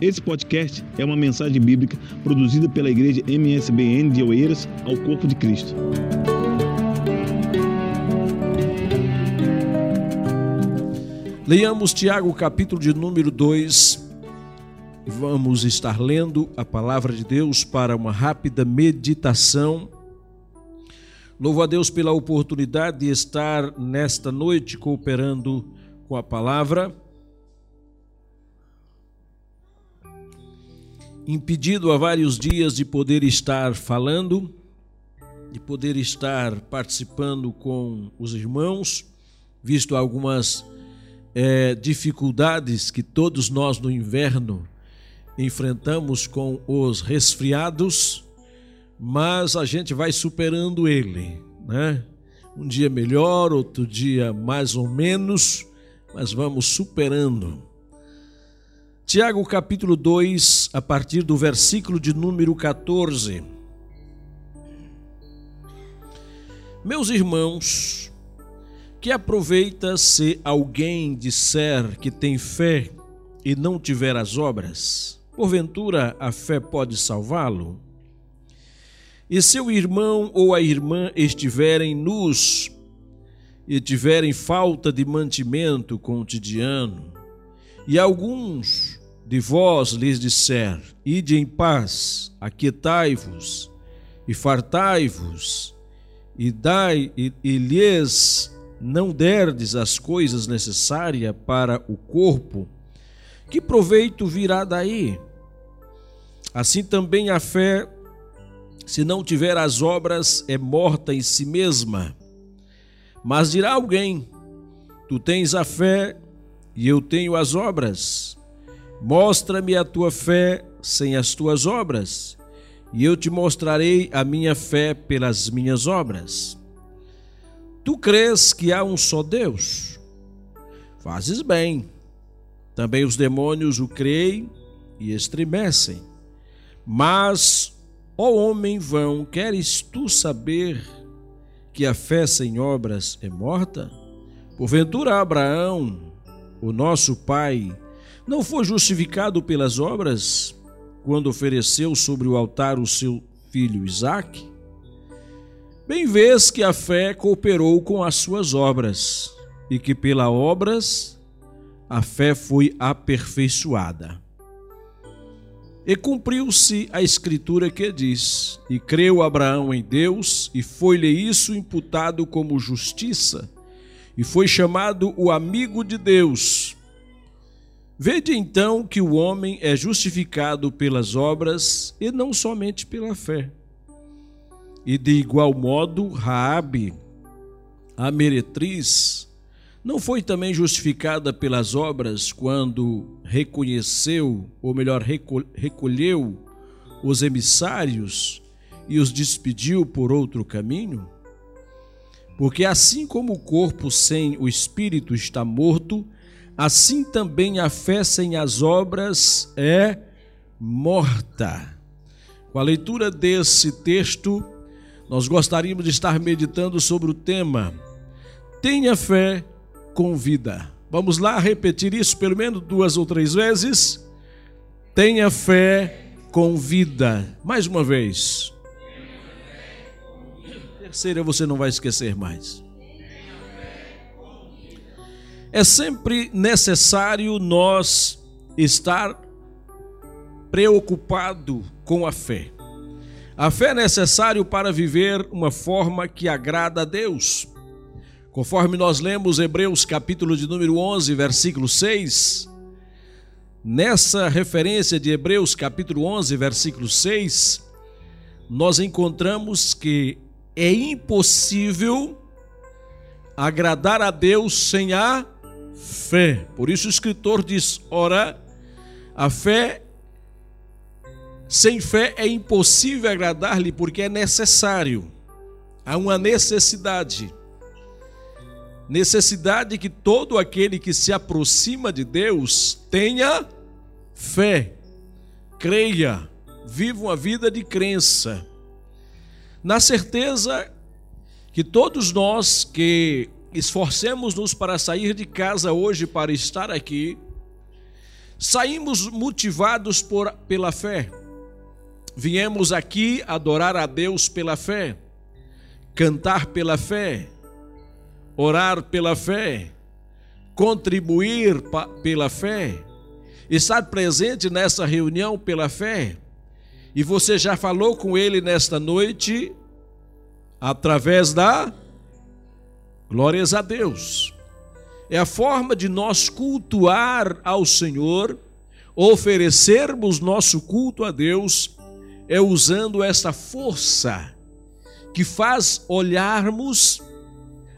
Esse podcast é uma mensagem bíblica produzida pela igreja MSBN de Oeiras ao Corpo de Cristo. Leiamos Tiago, capítulo de número 2. Vamos estar lendo a palavra de Deus para uma rápida meditação. Louvo a Deus pela oportunidade de estar nesta noite cooperando com a palavra. Impedido há vários dias de poder estar falando, de poder estar participando com os irmãos, visto algumas é, dificuldades que todos nós no inverno enfrentamos com os resfriados, mas a gente vai superando ele, né? Um dia melhor, outro dia mais ou menos, mas vamos superando. Tiago capítulo 2, a partir do versículo de número 14. Meus irmãos, que aproveita se alguém disser que tem fé e não tiver as obras? Porventura a fé pode salvá-lo? E se o irmão ou a irmã estiverem nus e tiverem falta de mantimento cotidiano, e alguns de vós lhes disser: Ide em paz, aquietai-vos e fartai-vos, e dai e, e lhes não derdes as coisas necessárias para o corpo, que proveito virá daí? Assim também a fé, se não tiver as obras, é morta em si mesma. Mas dirá alguém: Tu tens a fé e eu tenho as obras. Mostra-me a tua fé sem as tuas obras, e eu te mostrarei a minha fé pelas minhas obras. Tu crês que há um só Deus? Fazes bem. Também os demônios o creem e estremecem. Mas, ó homem vão, queres tu saber que a fé sem obras é morta? Porventura Abraão, o nosso pai, não foi justificado pelas obras quando ofereceu sobre o altar o seu filho Isaque? Bem vês que a fé cooperou com as suas obras, e que pela obras a fé foi aperfeiçoada. E cumpriu-se a escritura que diz: E creu Abraão em Deus, e foi-lhe isso imputado como justiça, e foi chamado o amigo de Deus. Vede então que o homem é justificado pelas obras e não somente pela fé. E de igual modo, Raabe, a meretriz, não foi também justificada pelas obras quando reconheceu, ou melhor, recolheu os emissários e os despediu por outro caminho? Porque assim como o corpo sem o espírito está morto, assim também a fé sem as obras é morta. Com a leitura desse texto, nós gostaríamos de estar meditando sobre o tema Tenha fé com vida. Vamos lá repetir isso pelo menos duas ou três vezes. Tenha fé com vida. Mais uma vez. Terceira você não vai esquecer mais. É sempre necessário nós estar preocupado com a fé. A fé é necessário para viver uma forma que agrada a Deus. Conforme nós lemos Hebreus capítulo de número 11, versículo 6, nessa referência de Hebreus capítulo 11, versículo 6, nós encontramos que é impossível agradar a Deus sem a fé. Por isso o escritor diz: ora, a fé, sem fé é impossível agradar-lhe, porque é necessário, há uma necessidade. Necessidade que todo aquele que se aproxima de Deus tenha fé, creia, viva uma vida de crença, na certeza que todos nós que esforcemos-nos para sair de casa hoje para estar aqui, Saímos motivados por, pela fé. Viemos aqui adorar a Deus pela fé, cantar pela fé, orar pela fé, contribuir pela fé, estar presente nessa reunião pela fé. E você já falou com ele nesta noite através da glórias a Deus. É a forma de nós cultuar ao Senhor, oferecermos nosso culto a Deus, é usando essa força que faz olharmos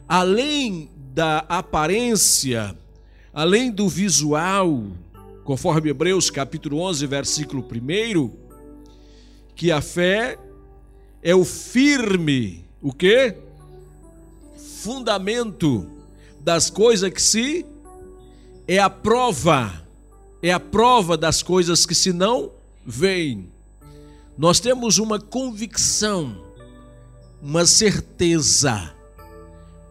além da aparência, além do visual, conforme Hebreus capítulo 11, versículo 1, que a fé é o firme, o quê? Fundamento das coisas que se é a prova, é a prova das coisas que se não veem. Nós temos uma convicção, uma certeza,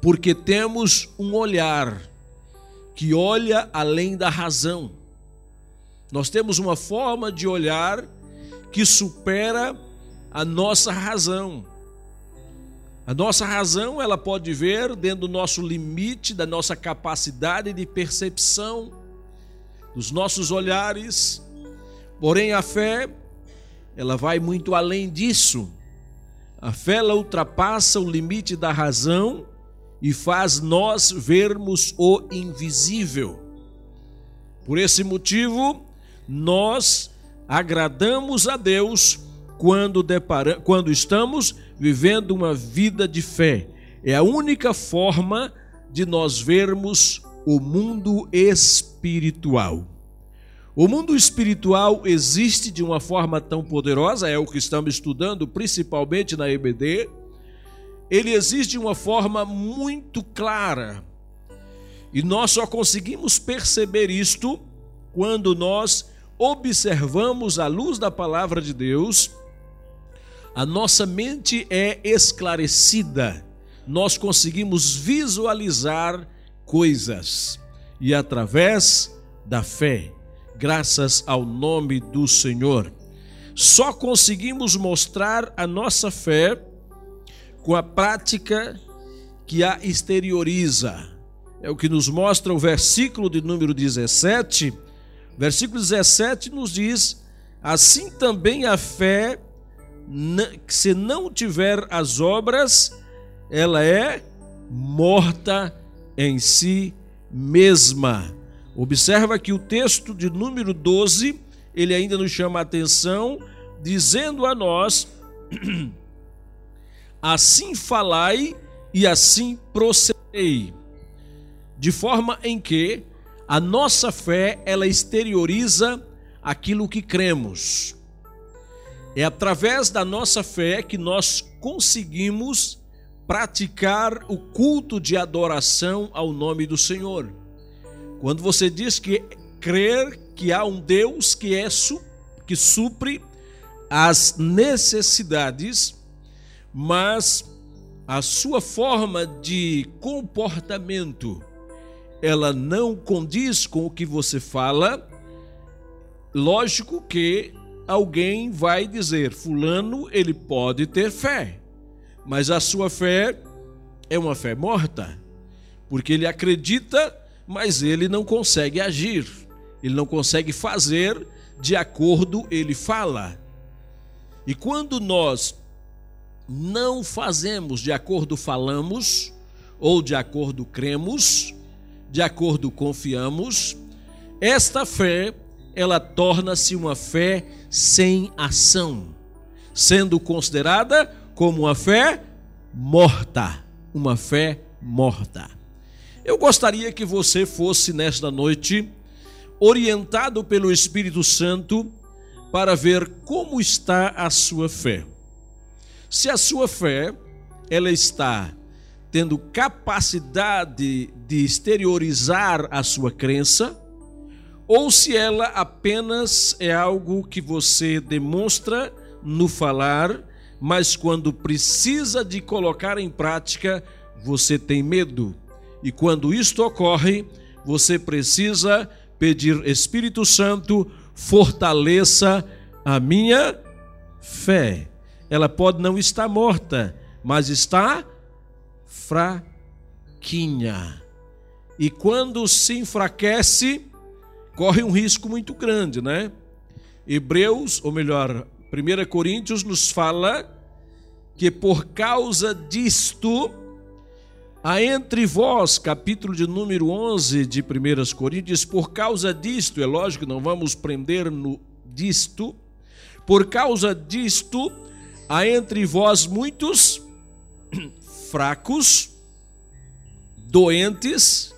porque temos um olhar que olha além da razão. Nós temos uma forma de olhar que supera a nossa razão. A nossa razão, ela pode ver dentro do nosso limite, da nossa capacidade de percepção, dos nossos olhares. Porém, a fé, ela vai muito além disso. A fé ela ultrapassa o limite da razão e faz nós vermos o invisível. Por esse motivo, nós agradamos a Deus quando, depara, quando estamos vivendo uma vida de fé. É a única forma de nós vermos o mundo espiritual. O mundo espiritual existe de uma forma tão poderosa, é o que estamos estudando principalmente na EBD, ele existe de uma forma muito clara. E nós só conseguimos perceber isto quando nós observamos a luz da palavra de Deus, a nossa mente é esclarecida, nós conseguimos visualizar coisas e através da fé, graças ao nome do Senhor, só conseguimos mostrar a nossa fé com a prática que a exterioriza. É o que nos mostra o versículo de número 17. Versículo 17 nos diz: Assim também a fé, se não tiver as obras, ela é morta em si mesma. Observa que o texto de número 12, ele ainda nos chama a atenção, dizendo a nós assim falai e assim procedei, de forma em que a nossa fé ela exterioriza aquilo que cremos. É através da nossa fé que nós conseguimos praticar o culto de adoração ao nome do Senhor. Quando você diz que crer que há um Deus que é que supre as necessidades mas a sua forma de comportamento ela não condiz com o que você fala, lógico que alguém vai dizer: Fulano, ele pode ter fé, mas a sua fé é uma fé morta, porque ele acredita, mas ele não consegue agir, ele não consegue fazer de acordo ele fala. E quando nós não fazemos de acordo falamos, ou de acordo cremos, de acordo confiamos, esta fé, ela torna-se uma fé sem ação, sendo considerada como uma fé morta, uma fé morta. Eu gostaria que você fosse nesta noite orientado pelo Espírito Santo para ver como está a sua fé. Se a sua fé ela está tendo capacidade de exteriorizar a sua crença, ou se ela apenas é algo que você demonstra no falar, mas quando precisa de colocar em prática, você tem medo. E quando isto ocorre, você precisa pedir: Espírito Santo, fortaleça a minha fé. Ela pode não estar morta, mas está fraquinha. E quando se enfraquece, corre um risco muito grande, né? Hebreus, ou melhor, 1 Coríntios nos fala que por causa disto, há entre vós, capítulo de número 11 de 1 Coríntios, por causa disto, é lógico não vamos prender no disto, por causa disto, há entre vós muitos fracos, doentes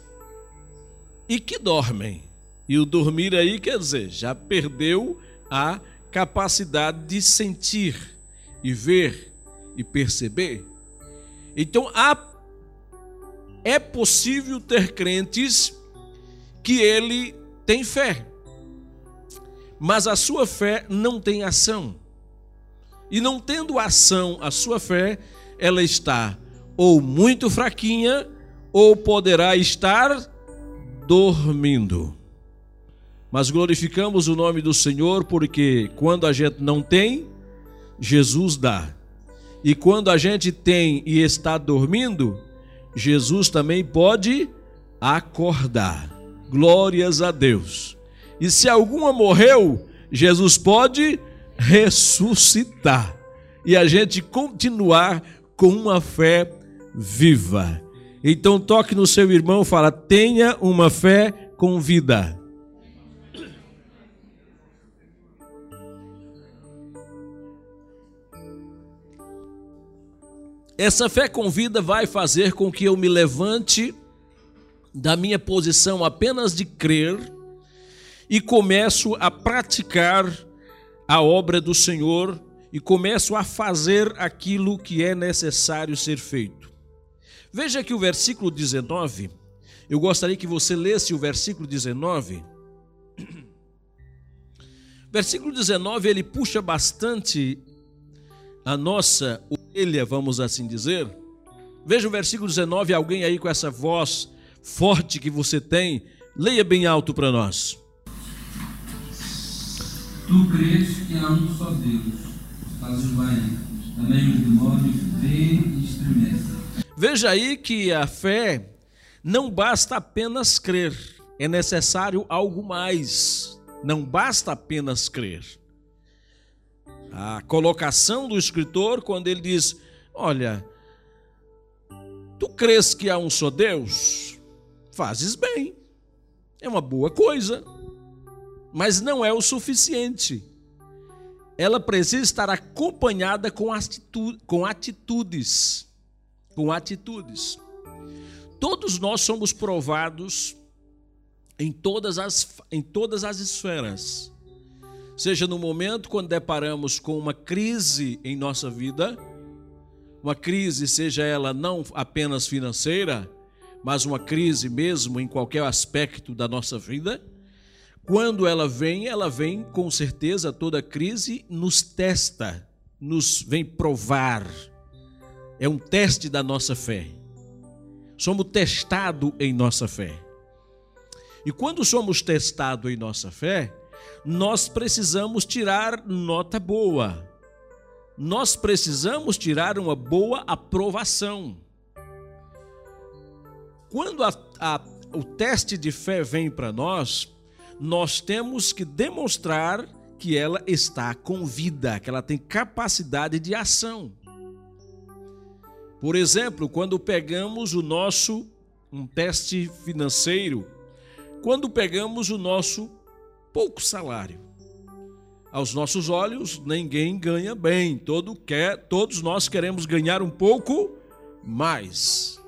e que dormem. E o dormir aí quer dizer, já perdeu a capacidade de sentir e ver e perceber. Então há, é possível ter crentes que ele tem fé, mas a sua fé não tem ação. E não tendo ação a sua fé, ela está ou muito fraquinha ou poderá estar dormindo. Mas glorificamos o nome do Senhor porque quando a gente não tem, Jesus dá. E quando a gente tem e está dormindo, Jesus também pode acordar. Glórias a Deus. E se alguma morreu, Jesus pode ressuscitar. E a gente continuar com uma fé viva. Então toque no seu irmão fala: tenha uma fé com vida. Essa fé com vida vai fazer com que eu me levante da minha posição apenas de crer e começo a praticar a obra do Senhor e começo a fazer aquilo que é necessário ser feito. Veja que o versículo 19, eu gostaria que você lesse o versículo 19. Versículo 19, ele puxa bastante a nossa orelha, vamos assim dizer. Veja o versículo 19, alguém aí com essa voz forte que você tem, leia bem alto para nós. Tu crês que há um só Deus, fazes bem, também os demônios veem e estremecem. Veja aí que a fé não basta apenas crer, é necessário algo mais. Não basta apenas crer a colocação do escritor quando ele diz: Olha, tu crês que há um só Deus? Fazes bem, é uma boa coisa, mas não é o suficiente. Ela precisa estar acompanhada com, atitude, com atitudes. Com atitudes. Todos nós somos provados em todas as, em todas as esferas seja no momento quando deparamos com uma crise em nossa vida, uma crise, seja ela não apenas financeira, mas uma crise mesmo em qualquer aspecto da nossa vida. Quando ela vem, ela vem com certeza, toda crise nos testa, nos vem provar. É um teste da nossa fé. Somos testados em nossa fé. E quando somos testados em nossa fé, nós precisamos tirar nota boa. Nós precisamos tirar uma boa aprovação. Quando a, a, o teste de fé vem para nós, nós temos que demonstrar que ela está com vida, que ela tem capacidade de ação. Por exemplo, quando pegamos o nosso um teste financeiro, quando pegamos o nosso pouco salário. Aos nossos olhos, ninguém ganha bem, todo quer, todos nós queremos ganhar um pouco mais.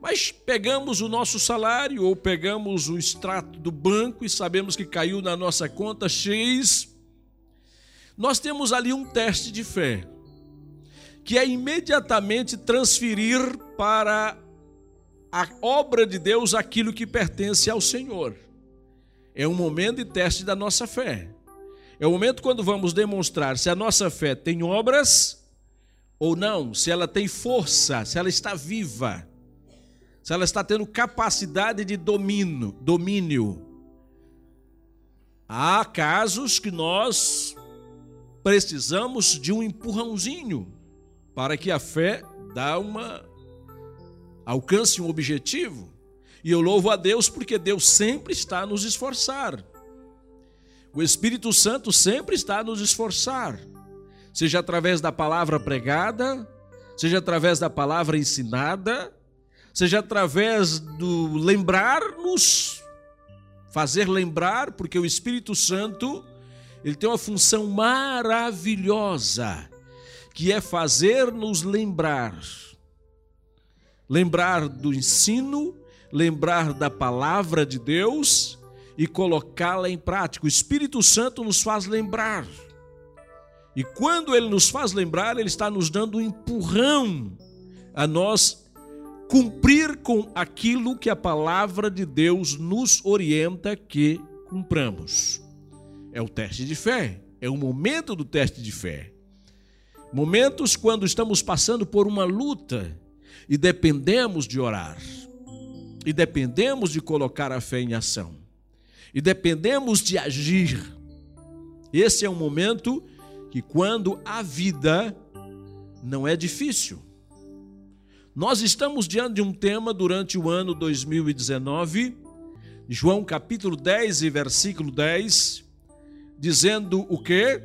Mas pegamos o nosso salário ou pegamos o extrato do banco e sabemos que caiu na nossa conta X. Nós temos ali um teste de fé, que é imediatamente transferir para a obra de Deus aquilo que pertence ao Senhor. É um momento de teste da nossa fé. É o momento quando vamos demonstrar se a nossa fé tem obras ou não, se ela tem força, se ela está viva, se ela está tendo capacidade de domínio, domínio. Há casos que nós precisamos de um empurrãozinho para que a fé dá uma alcance um objetivo. E eu louvo a Deus porque Deus sempre está a nos esforçar. O Espírito Santo sempre está a nos esforçar, seja através da palavra pregada, seja através da palavra ensinada, seja através do lembrar-nos, fazer lembrar, porque o Espírito Santo, ele tem uma função maravilhosa, que é fazer-nos lembrar. Lembrar do ensino, lembrar da palavra de Deus e colocá-la em prática. O Espírito Santo nos faz lembrar. E quando ele nos faz lembrar, ele está nos dando um empurrão a nós cumprir com aquilo que a palavra de Deus nos orienta que cumpramos. É o teste de fé, é o momento do teste de fé. Momentos quando estamos passando por uma luta e dependemos de orar, e dependemos de colocar a fé em ação, e dependemos de agir. Esse é um momento que, quando a vida não é difícil, nós estamos diante de um tema durante o ano 2019, João capítulo 10 e versículo 10, dizendo o que?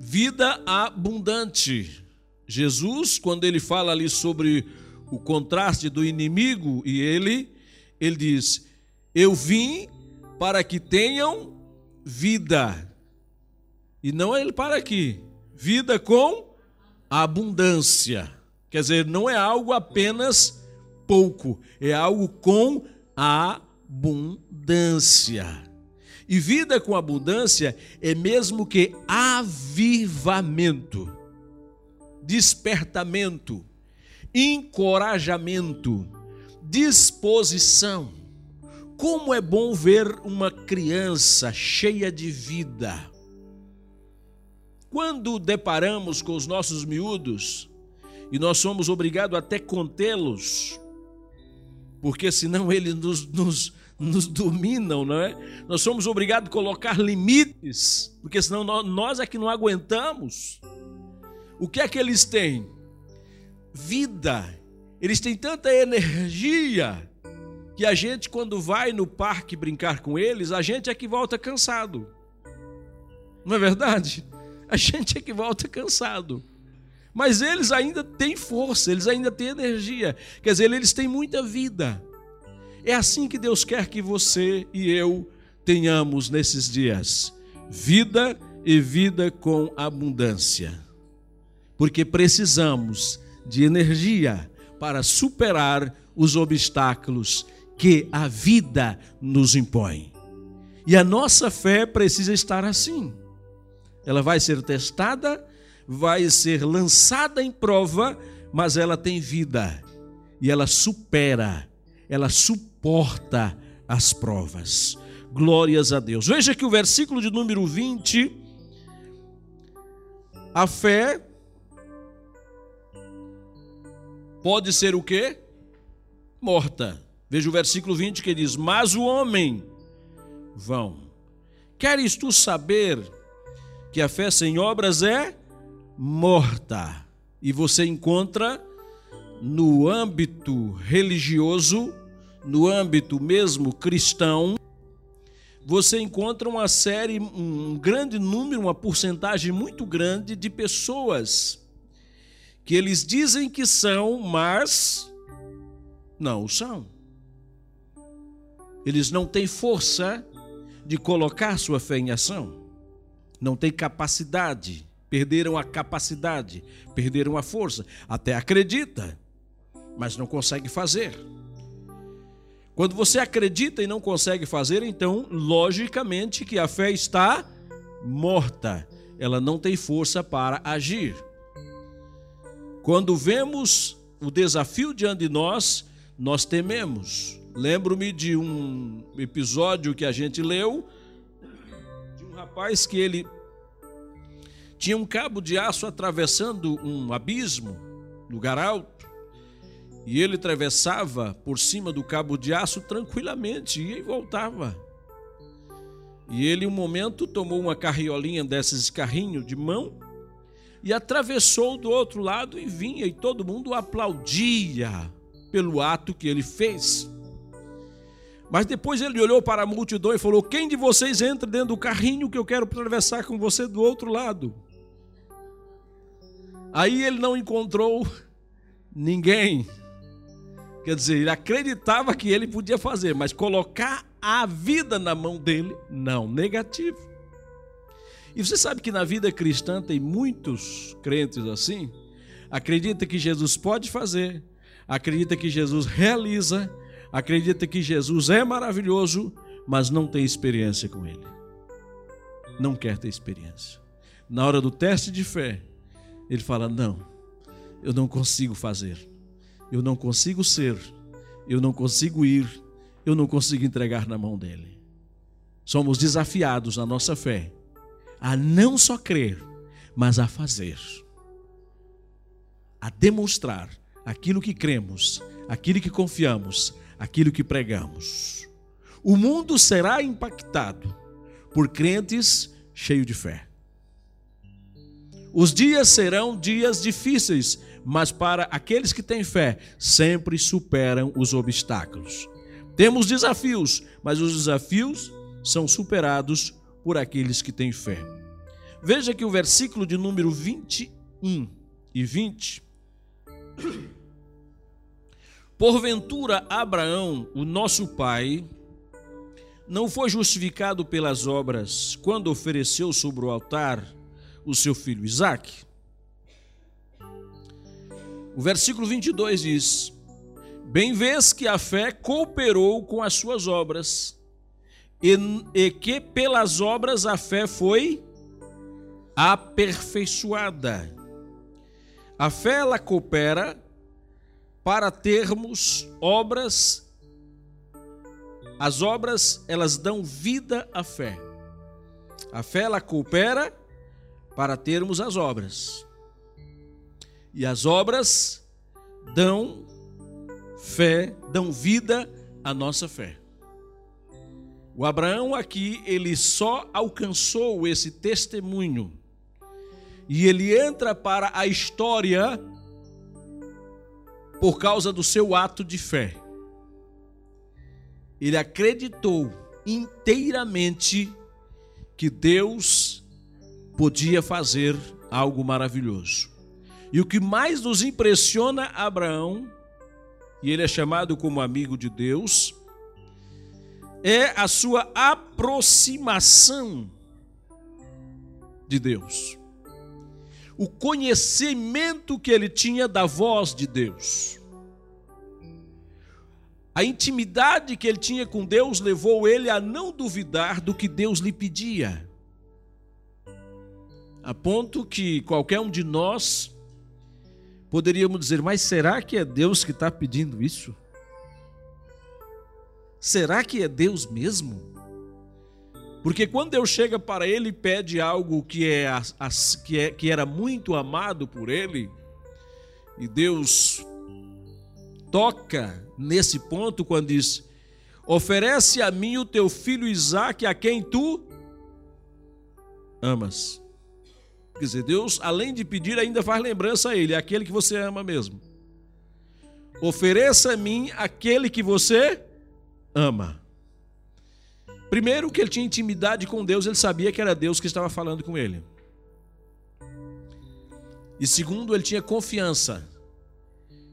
Vida abundante. Jesus, quando ele fala ali sobre o contraste do inimigo e ele, ele diz: Eu vim para que tenham vida. E não é ele para aqui, vida com abundância. Quer dizer, não é algo apenas pouco, é algo com abundância. E vida com abundância é mesmo que avivamento, despertamento, encorajamento, disposição. Como é bom ver uma criança cheia de vida. Quando deparamos com os nossos miúdos, e nós somos obrigados até contê-los, porque senão eles nos, nos, nos, dominam, não é? Nós somos obrigados a colocar limites, porque senão nós, nós é que não aguentamos. O que é que eles têm? Vida. Eles têm tanta energia que a gente, quando vai no parque brincar com eles, a gente é que volta cansado. Não é verdade? A gente é que volta cansado. Mas eles ainda têm força, eles ainda têm energia. Quer dizer, eles têm muita vida. É assim que Deus quer que você e eu tenhamos nesses dias: vida e vida com abundância. Porque precisamos de energia para superar os obstáculos que a vida nos impõe. E a nossa fé precisa estar assim. Ela vai ser testada vai ser lançada em prova, mas ela tem vida e ela supera, ela suporta as provas. Glórias a Deus. Veja que o versículo de número 20, a fé pode ser o quê? Morta. Veja o versículo 20 que diz: Mas o homem vão. Queres tu saber que a fé sem obras é morta. E você encontra no âmbito religioso, no âmbito mesmo cristão, você encontra uma série, um grande número, uma porcentagem muito grande de pessoas que eles dizem que são, mas não são. Eles não têm força de colocar sua fé em ação, não têm capacidade perderam a capacidade, perderam a força. Até acredita, mas não consegue fazer. Quando você acredita e não consegue fazer, então, logicamente que a fé está morta. Ela não tem força para agir. Quando vemos o desafio diante de nós, nós tememos. Lembro-me de um episódio que a gente leu de um rapaz que ele tinha um cabo de aço atravessando um abismo, lugar alto, e ele atravessava por cima do cabo de aço tranquilamente, e voltava. E ele, um momento, tomou uma carriolinha desses de carrinho de mão e atravessou do outro lado e vinha, e todo mundo aplaudia pelo ato que ele fez. Mas depois ele olhou para a multidão e falou: Quem de vocês entra dentro do carrinho que eu quero atravessar com você do outro lado? Aí ele não encontrou ninguém. Quer dizer, ele acreditava que ele podia fazer, mas colocar a vida na mão dele, não, negativo. E você sabe que na vida cristã tem muitos crentes assim, acredita que Jesus pode fazer, acredita que Jesus realiza, acredita que Jesus é maravilhoso, mas não tem experiência com ele. Não quer ter experiência. Na hora do teste de fé, ele fala: Não, eu não consigo fazer eu não consigo ser, eu não consigo ir, eu não consigo entregar na mão dele. Somos desafiados na nossa fé a não só crer, mas a fazer, a demonstrar aquilo que cremos, aquilo que confiamos, aquilo que pregamos. O mundo será impactado por crentes cheios de fé. Os dias serão dias difíceis, mas para aqueles que têm fé, sempre superam os obstáculos. Temos desafios, mas os desafios são superados por aqueles que têm fé. Veja que o versículo de número 21 e 20. Porventura, Abraão, o nosso pai, não foi justificado pelas obras quando ofereceu sobre o altar o seu filho Isaque? O versículo 22 diz: Bem vês que a fé cooperou com as suas obras, e, e que pelas obras a fé foi aperfeiçoada. A fé ela coopera para termos obras. As obras elas dão vida à fé. A fé ela coopera para termos as obras. E as obras dão fé, dão vida à nossa fé. O Abraão aqui, ele só alcançou esse testemunho. E ele entra para a história por causa do seu ato de fé. Ele acreditou inteiramente que Deus podia fazer algo maravilhoso. E o que mais nos impressiona Abraão, e ele é chamado como amigo de Deus, é a sua aproximação de Deus. O conhecimento que ele tinha da voz de Deus. A intimidade que ele tinha com Deus levou ele a não duvidar do que Deus lhe pedia. A ponto que qualquer um de nós Poderíamos dizer, mas será que é Deus que está pedindo isso? Será que é Deus mesmo? Porque quando Deus chega para ele e pede algo que, é, que, é, que era muito amado por ele, e Deus toca nesse ponto quando diz: Oferece a mim o teu filho Isaque, a quem tu amas. Quer dizer, Deus, além de pedir, ainda faz lembrança a Ele, aquele que você ama mesmo. Ofereça a mim aquele que você ama. Primeiro, que ele tinha intimidade com Deus, ele sabia que era Deus que estava falando com ele. E segundo, ele tinha confiança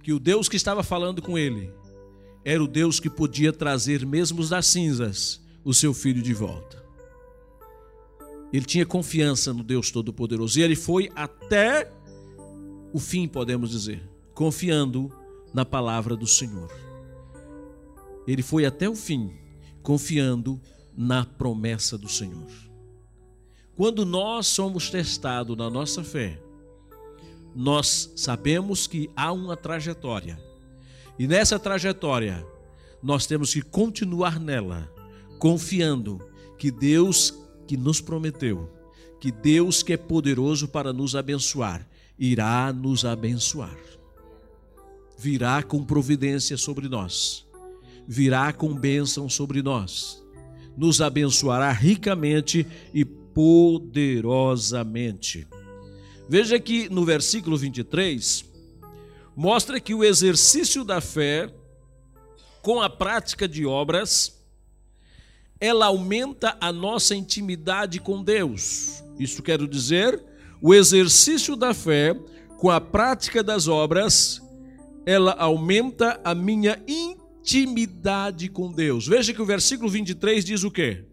que o Deus que estava falando com ele era o Deus que podia trazer, mesmo das cinzas, o seu filho de volta. Ele tinha confiança no Deus Todo-Poderoso. E ele foi até o fim, podemos dizer, confiando na palavra do Senhor. Ele foi até o fim, confiando na promessa do Senhor. Quando nós somos testados na nossa fé, nós sabemos que há uma trajetória. E nessa trajetória, nós temos que continuar nela, confiando que Deus que nos prometeu que Deus, que é poderoso para nos abençoar, irá nos abençoar. Virá com providência sobre nós, virá com bênção sobre nós. nos abençoará ricamente e poderosamente. Veja que no versículo 23 mostra que o exercício da fé com a prática de obras ela aumenta a nossa intimidade com Deus. Isso quero dizer, o exercício da fé com a prática das obras, ela aumenta a minha intimidade com Deus. Veja que o versículo 23 diz o quê?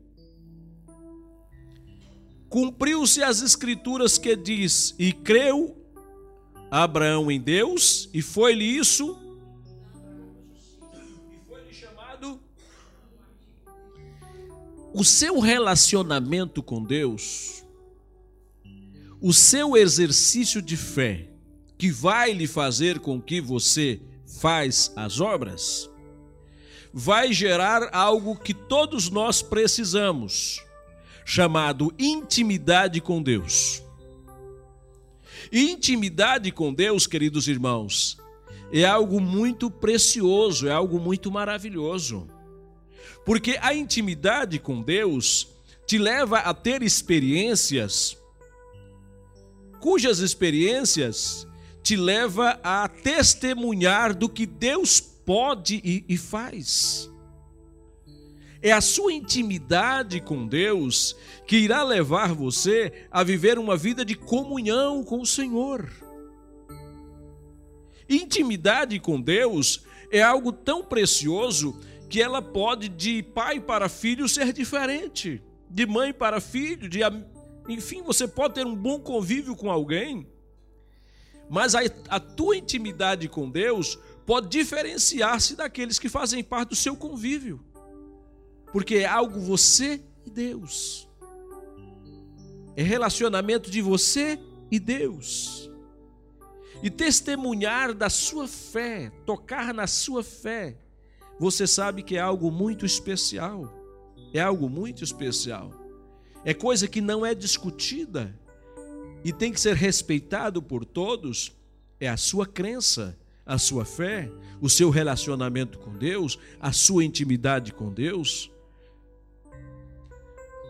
Cumpriu-se as escrituras que diz: "E creu Abraão em Deus, e foi-lhe isso e foi-lhe chamado o seu relacionamento com Deus, o seu exercício de fé, que vai lhe fazer com que você faz as obras, vai gerar algo que todos nós precisamos, chamado intimidade com Deus. intimidade com Deus, queridos irmãos, é algo muito precioso, é algo muito maravilhoso. Porque a intimidade com Deus te leva a ter experiências cujas experiências te leva a testemunhar do que Deus pode e, e faz. É a sua intimidade com Deus que irá levar você a viver uma vida de comunhão com o Senhor. Intimidade com Deus é algo tão precioso que ela pode de pai para filho ser diferente, de mãe para filho, de enfim, você pode ter um bom convívio com alguém, mas a, a tua intimidade com Deus pode diferenciar-se daqueles que fazem parte do seu convívio, porque é algo você e Deus, é relacionamento de você e Deus. E testemunhar da sua fé, tocar na sua fé, você sabe que é algo muito especial. É algo muito especial. É coisa que não é discutida e tem que ser respeitado por todos. É a sua crença, a sua fé, o seu relacionamento com Deus, a sua intimidade com Deus.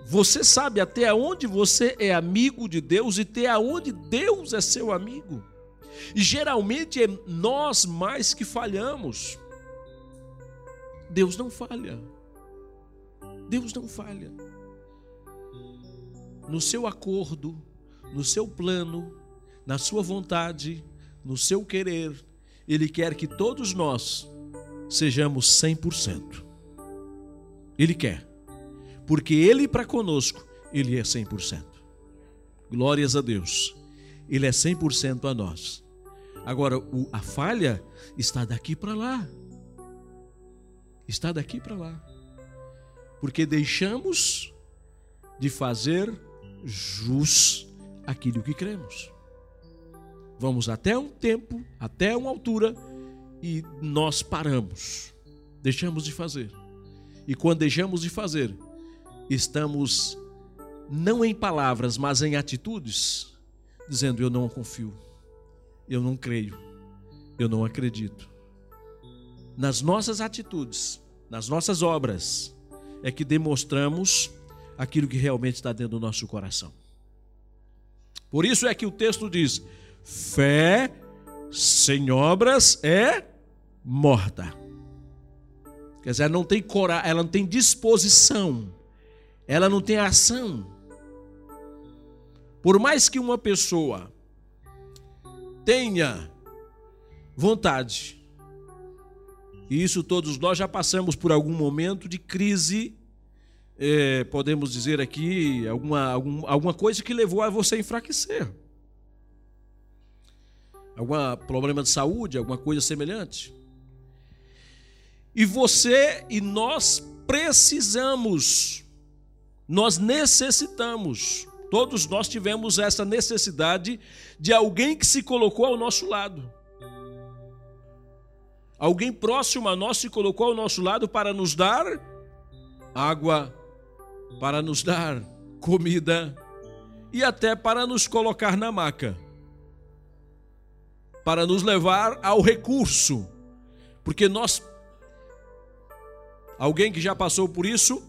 Você sabe até onde você é amigo de Deus e até onde Deus é seu amigo. E geralmente é nós mais que falhamos. Deus não falha. Deus não falha. No seu acordo, no seu plano, na sua vontade, no seu querer, Ele quer que todos nós sejamos 100%. Ele quer. Porque Ele para conosco, Ele é 100%. Glórias a Deus. Ele é 100% a nós. Agora, a falha está daqui para lá está daqui para lá. Porque deixamos de fazer jus aquilo que cremos. Vamos até um tempo, até uma altura e nós paramos. Deixamos de fazer. E quando deixamos de fazer, estamos não em palavras, mas em atitudes, dizendo eu não confio. Eu não creio. Eu não acredito nas nossas atitudes, nas nossas obras, é que demonstramos aquilo que realmente está dentro do nosso coração. Por isso é que o texto diz: fé sem obras é morta. Quer dizer, ela não tem coragem, ela não tem disposição, ela não tem ação. Por mais que uma pessoa tenha vontade, e isso todos nós já passamos por algum momento de crise, é, podemos dizer aqui, alguma, algum, alguma coisa que levou a você enfraquecer. Algum problema de saúde, alguma coisa semelhante. E você e nós precisamos, nós necessitamos, todos nós tivemos essa necessidade de alguém que se colocou ao nosso lado Alguém próximo a nós se colocou ao nosso lado para nos dar água, para nos dar comida e até para nos colocar na maca, para nos levar ao recurso, porque nós, alguém que já passou por isso,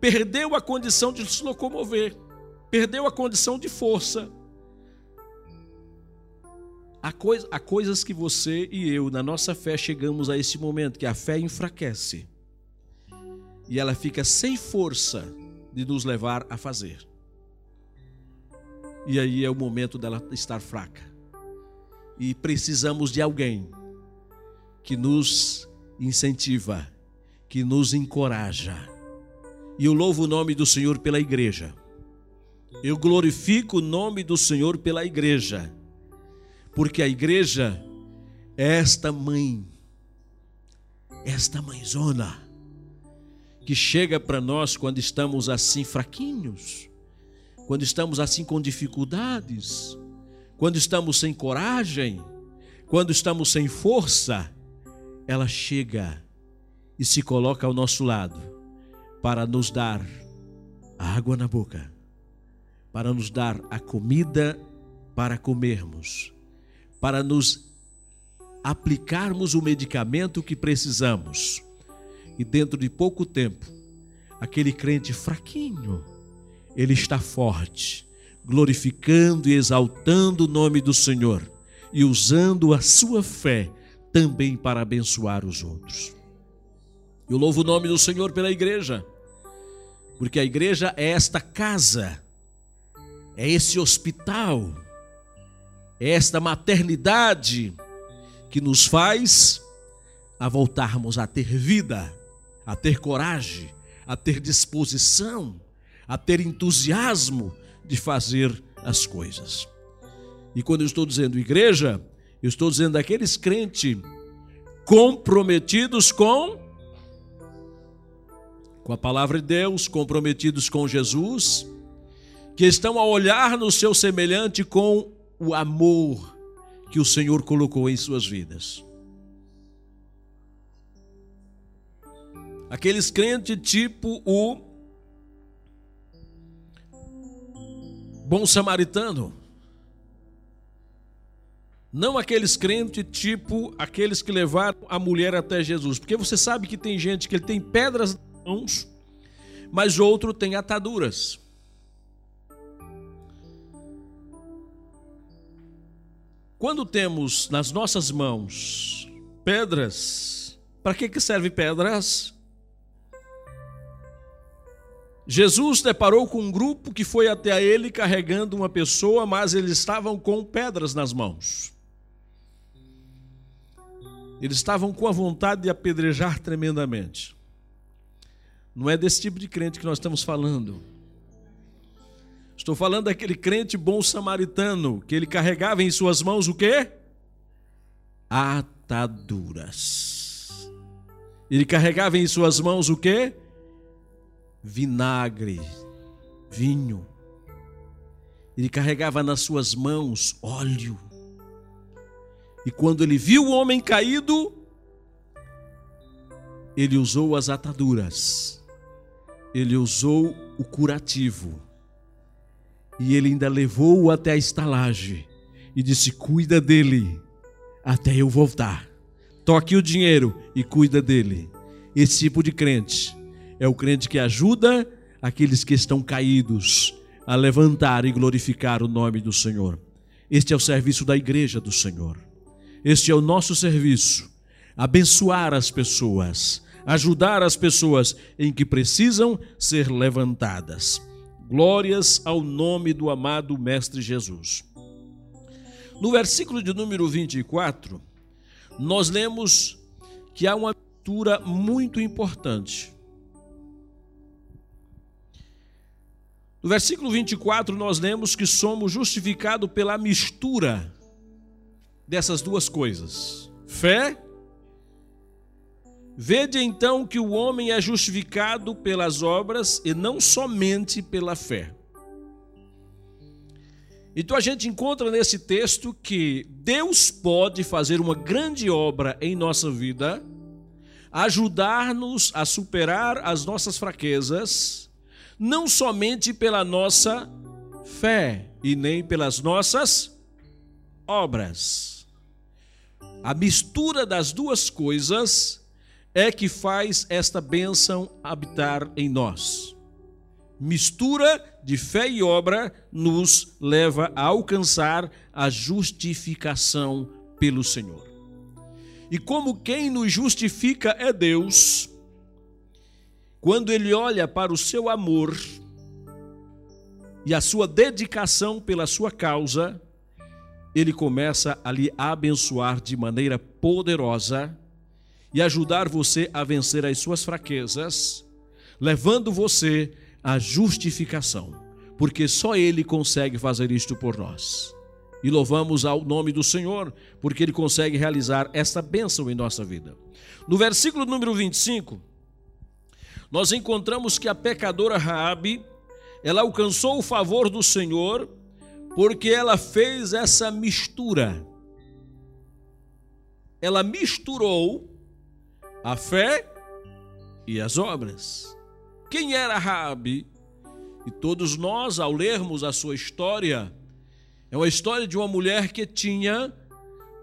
perdeu a condição de se locomover, perdeu a condição de força. Há, há coisas que você e eu, na nossa fé, chegamos a esse momento que a fé enfraquece e ela fica sem força de nos levar a fazer. E aí é o momento dela estar fraca. E precisamos de alguém que nos incentiva, que nos encoraja. E eu louvo o nome do Senhor pela igreja. Eu glorifico o nome do Senhor pela igreja. Porque a igreja é esta mãe, esta mãezona, que chega para nós quando estamos assim fraquinhos, quando estamos assim com dificuldades, quando estamos sem coragem, quando estamos sem força, ela chega e se coloca ao nosso lado para nos dar a água na boca, para nos dar a comida para comermos, para nos aplicarmos o medicamento que precisamos. E dentro de pouco tempo, aquele crente fraquinho, ele está forte, glorificando e exaltando o nome do Senhor e usando a sua fé também para abençoar os outros. Eu louvo o nome do Senhor pela igreja, porque a igreja é esta casa, é esse hospital, é esta maternidade que nos faz a voltarmos a ter vida, a ter coragem, a ter disposição, a ter entusiasmo de fazer as coisas. E quando eu estou dizendo igreja, eu estou dizendo aqueles crentes comprometidos com com a palavra de Deus, comprometidos com Jesus, que estão a olhar no seu semelhante com o amor que o Senhor colocou em suas vidas. Aqueles crentes tipo o bom samaritano, não aqueles crentes tipo aqueles que levaram a mulher até Jesus. Porque você sabe que tem gente que tem pedras nas mãos, mas outro tem ataduras. Quando temos nas nossas mãos pedras, para que, que serve pedras? Jesus deparou com um grupo que foi até ele carregando uma pessoa, mas eles estavam com pedras nas mãos. Eles estavam com a vontade de apedrejar tremendamente. Não é desse tipo de crente que nós estamos falando. Estou falando daquele crente bom samaritano, que ele carregava em suas mãos o quê? Ataduras. Ele carregava em suas mãos o quê? Vinagre, vinho. Ele carregava nas suas mãos óleo. E quando ele viu o homem caído, ele usou as ataduras, ele usou o curativo, e ele ainda levou-o até a estalagem e disse: Cuida dele até eu voltar. Toque o dinheiro e cuida dele. Esse tipo de crente é o crente que ajuda aqueles que estão caídos a levantar e glorificar o nome do Senhor. Este é o serviço da igreja do Senhor. Este é o nosso serviço: abençoar as pessoas, ajudar as pessoas em que precisam ser levantadas. Glórias ao nome do amado Mestre Jesus. No versículo de número 24, nós lemos que há uma leitura muito importante. No versículo 24, nós lemos que somos justificados pela mistura dessas duas coisas: fé. Vede então que o homem é justificado pelas obras e não somente pela fé. Então a gente encontra nesse texto que Deus pode fazer uma grande obra em nossa vida, ajudar-nos a superar as nossas fraquezas, não somente pela nossa fé e nem pelas nossas obras. A mistura das duas coisas é que faz esta bênção habitar em nós. mistura de fé e obra nos leva a alcançar a justificação pelo Senhor. E como quem nos justifica é Deus, quando ele olha para o seu amor e a sua dedicação pela sua causa, ele começa a lhe abençoar de maneira poderosa e ajudar você a vencer as suas fraquezas, levando você à justificação, porque só ele consegue fazer isto por nós. E louvamos ao nome do Senhor, porque ele consegue realizar esta bênção em nossa vida. No versículo número 25, nós encontramos que a pecadora Raabe, ela alcançou o favor do Senhor porque ela fez essa mistura. Ela misturou a fé e as obras. Quem era Raabe? E todos nós, ao lermos a sua história, é uma história de uma mulher que tinha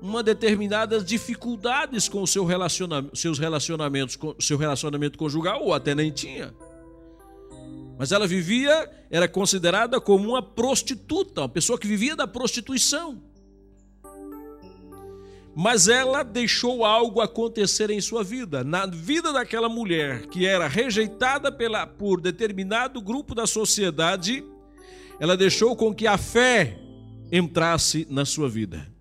uma determinadas dificuldades com seu relacionamento, seus relacionamentos, seu relacionamento conjugal, ou até nem tinha. Mas ela vivia, era considerada como uma prostituta, uma pessoa que vivia da prostituição. Mas ela deixou algo acontecer em sua vida, na vida daquela mulher que era rejeitada pela, por determinado grupo da sociedade, ela deixou com que a fé entrasse na sua vida.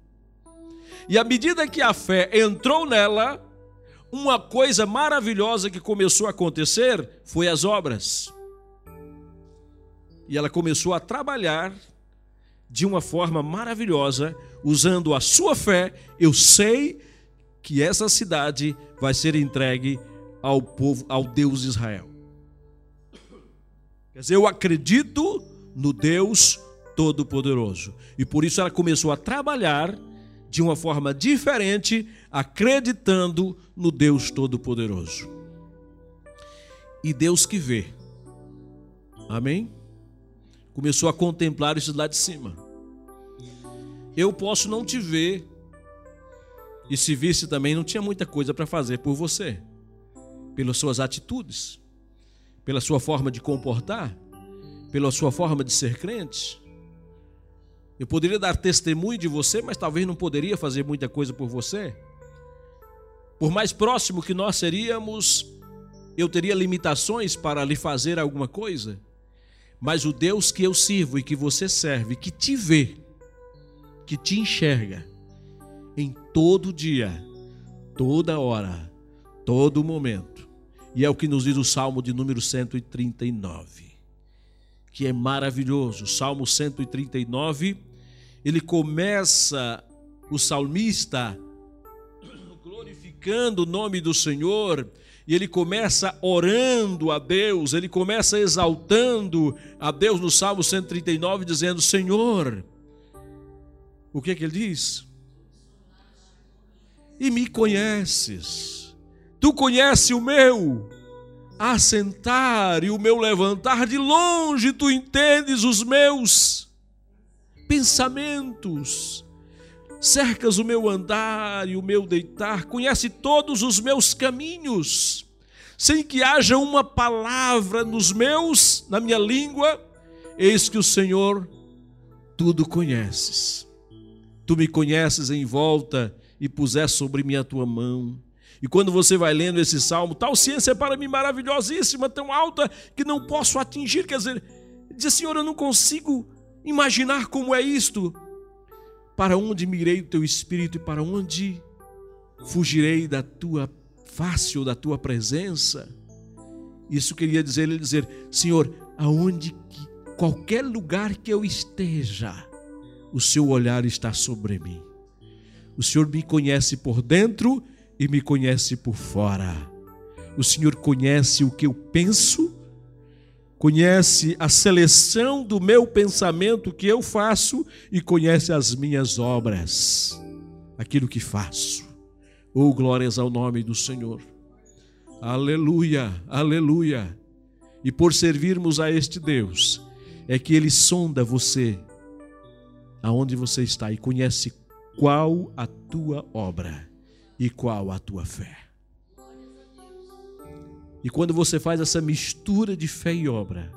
E à medida que a fé entrou nela, uma coisa maravilhosa que começou a acontecer foi as obras. E ela começou a trabalhar de uma forma maravilhosa, usando a sua fé. Eu sei que essa cidade vai ser entregue ao povo, ao Deus Israel. Quer dizer, eu acredito no Deus Todo-Poderoso. E por isso ela começou a trabalhar de uma forma diferente, acreditando no Deus Todo-Poderoso. E Deus que vê. Amém? Começou a contemplar isso lá de cima. Eu posso não te ver, e se visse também, não tinha muita coisa para fazer por você, pelas suas atitudes, pela sua forma de comportar, pela sua forma de ser crente. Eu poderia dar testemunho de você, mas talvez não poderia fazer muita coisa por você. Por mais próximo que nós seríamos, eu teria limitações para lhe fazer alguma coisa. Mas o Deus que eu sirvo e que você serve, que te vê, que te enxerga em todo dia, toda hora, todo momento. E é o que nos diz o Salmo de número 139 que é maravilhoso. Salmo 139, ele começa o salmista glorificando o nome do Senhor, e ele começa orando a Deus, ele começa exaltando a Deus no Salmo 139, dizendo: Senhor, o que é que ele diz? E me conheces, tu conheces o meu assentar e o meu levantar, de longe tu entendes os meus pensamentos, cercas o meu andar e o meu deitar, conhece todos os meus caminhos, sem que haja uma palavra nos meus, na minha língua, eis que o Senhor tudo conheces. Tu me conheces em volta e puseste sobre mim a tua mão. E quando você vai lendo esse salmo, tal ciência é para mim maravilhosíssima, tão alta que não posso atingir. Quer dizer, diz, Senhor, eu não consigo imaginar como é isto. Para onde mirei o teu espírito e para onde fugirei da tua face ou da tua presença? Isso queria dizer ele dizer, Senhor, aonde que qualquer lugar que eu esteja, o seu olhar está sobre mim. O Senhor me conhece por dentro e me conhece por fora. O Senhor conhece o que eu penso, conhece a seleção do meu pensamento que eu faço e conhece as minhas obras, aquilo que faço. Oh, glórias ao nome do Senhor. Aleluia, aleluia. E por servirmos a este Deus, é que Ele sonda você, aonde você está, e conhece qual a tua obra e qual a tua fé. E quando você faz essa mistura de fé e obra,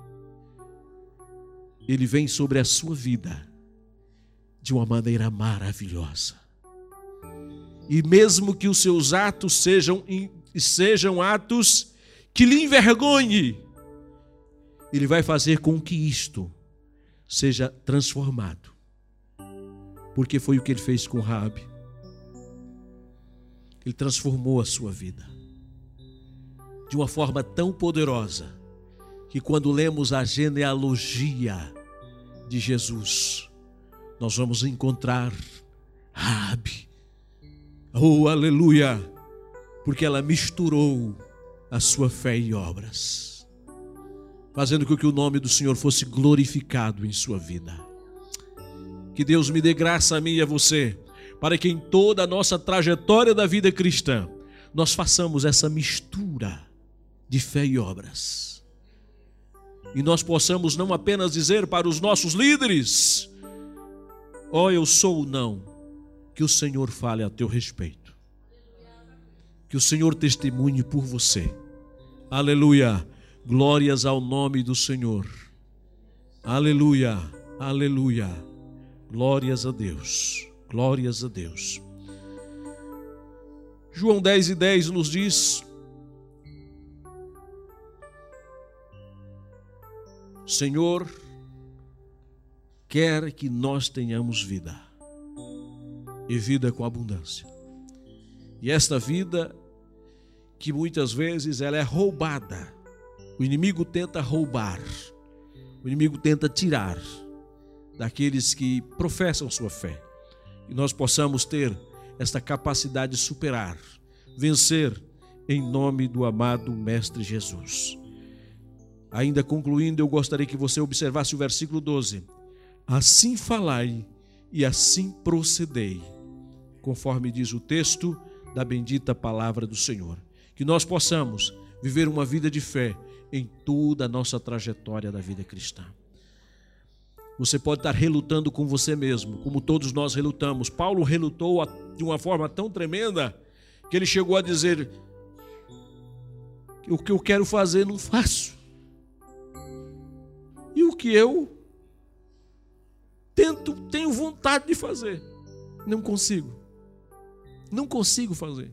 ele vem sobre a sua vida de uma maneira maravilhosa. E mesmo que os seus atos sejam, sejam atos que lhe envergonhe, ele vai fazer com que isto seja transformado. Porque foi o que ele fez com Rabi. Ele transformou a sua vida de uma forma tão poderosa que quando lemos a genealogia de Jesus, nós vamos encontrar Rabi. Oh, aleluia! Porque ela misturou a sua fé e obras, fazendo com que o nome do Senhor fosse glorificado em sua vida. Que Deus me dê graça a mim e a você, para que em toda a nossa trajetória da vida cristã, nós façamos essa mistura de fé e obras. E nós possamos não apenas dizer para os nossos líderes: Ó, oh, eu sou o não, que o Senhor fale a teu respeito. Que o Senhor testemunhe por você. Aleluia. Glórias ao nome do Senhor. Aleluia. Aleluia. Glórias a Deus. Glórias a Deus. João 10 e 10 nos diz: Senhor, quer que nós tenhamos vida, e vida com abundância. E esta vida, que muitas vezes ela é roubada, o inimigo tenta roubar, o inimigo tenta tirar daqueles que professam sua fé, e nós possamos ter esta capacidade de superar, vencer, em nome do amado Mestre Jesus. Ainda concluindo, eu gostaria que você observasse o versículo 12. Assim falai e assim procedei, conforme diz o texto da bendita palavra do Senhor. Que nós possamos viver uma vida de fé em toda a nossa trajetória da vida cristã. Você pode estar relutando com você mesmo, como todos nós relutamos. Paulo relutou de uma forma tão tremenda que ele chegou a dizer: O que eu quero fazer, não faço e o que eu tento, tenho vontade de fazer, não consigo. Não consigo fazer.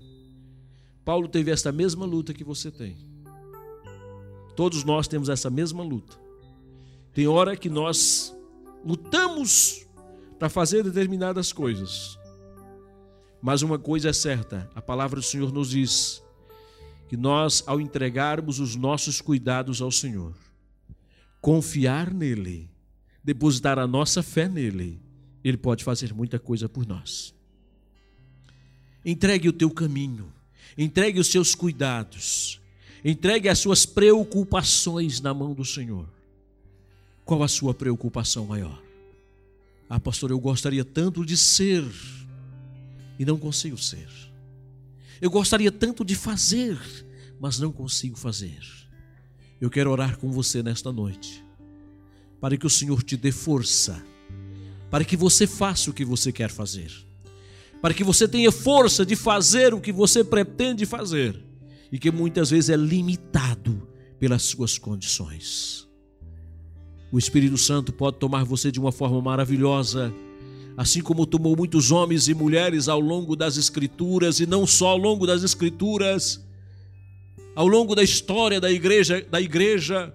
Paulo teve esta mesma luta que você tem. Todos nós temos essa mesma luta. Tem hora que nós lutamos para fazer determinadas coisas. Mas uma coisa é certa, a palavra do Senhor nos diz que nós, ao entregarmos os nossos cuidados ao Senhor, confiar nele, depositar a nossa fé nele, ele pode fazer muita coisa por nós. Entregue o teu caminho, entregue os seus cuidados, entregue as suas preocupações na mão do Senhor. Qual a sua preocupação maior? Ah, pastor, eu gostaria tanto de ser e não consigo ser. Eu gostaria tanto de fazer, mas não consigo fazer. Eu quero orar com você nesta noite, para que o Senhor te dê força, para que você faça o que você quer fazer, para que você tenha força de fazer o que você pretende fazer e que muitas vezes é limitado pelas suas condições. O Espírito Santo pode tomar você de uma forma maravilhosa, assim como tomou muitos homens e mulheres ao longo das Escrituras, e não só ao longo das Escrituras, ao longo da história da igreja, da igreja,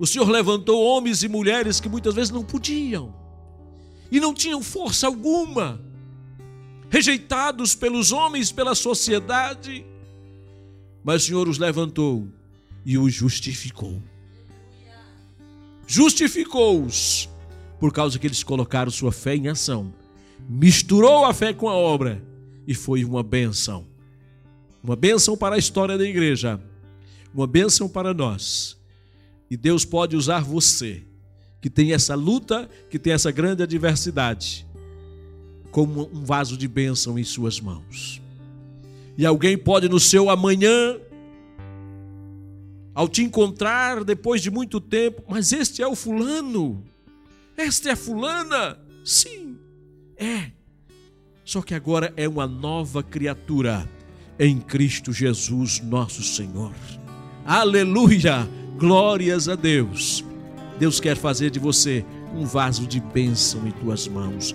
o Senhor levantou homens e mulheres que muitas vezes não podiam e não tinham força alguma, rejeitados pelos homens, pela sociedade, mas o Senhor os levantou e os justificou. Justificou-os por causa que eles colocaram sua fé em ação, misturou a fé com a obra e foi uma benção. Uma bênção para a história da igreja, uma bênção para nós. E Deus pode usar você, que tem essa luta, que tem essa grande adversidade, como um vaso de bênção em suas mãos. E alguém pode no seu amanhã, ao te encontrar depois de muito tempo, mas este é o fulano, esta é a fulana. Sim, é. Só que agora é uma nova criatura em Cristo Jesus, nosso Senhor. Aleluia! Glórias a Deus. Deus quer fazer de você um vaso de bênção em tuas mãos.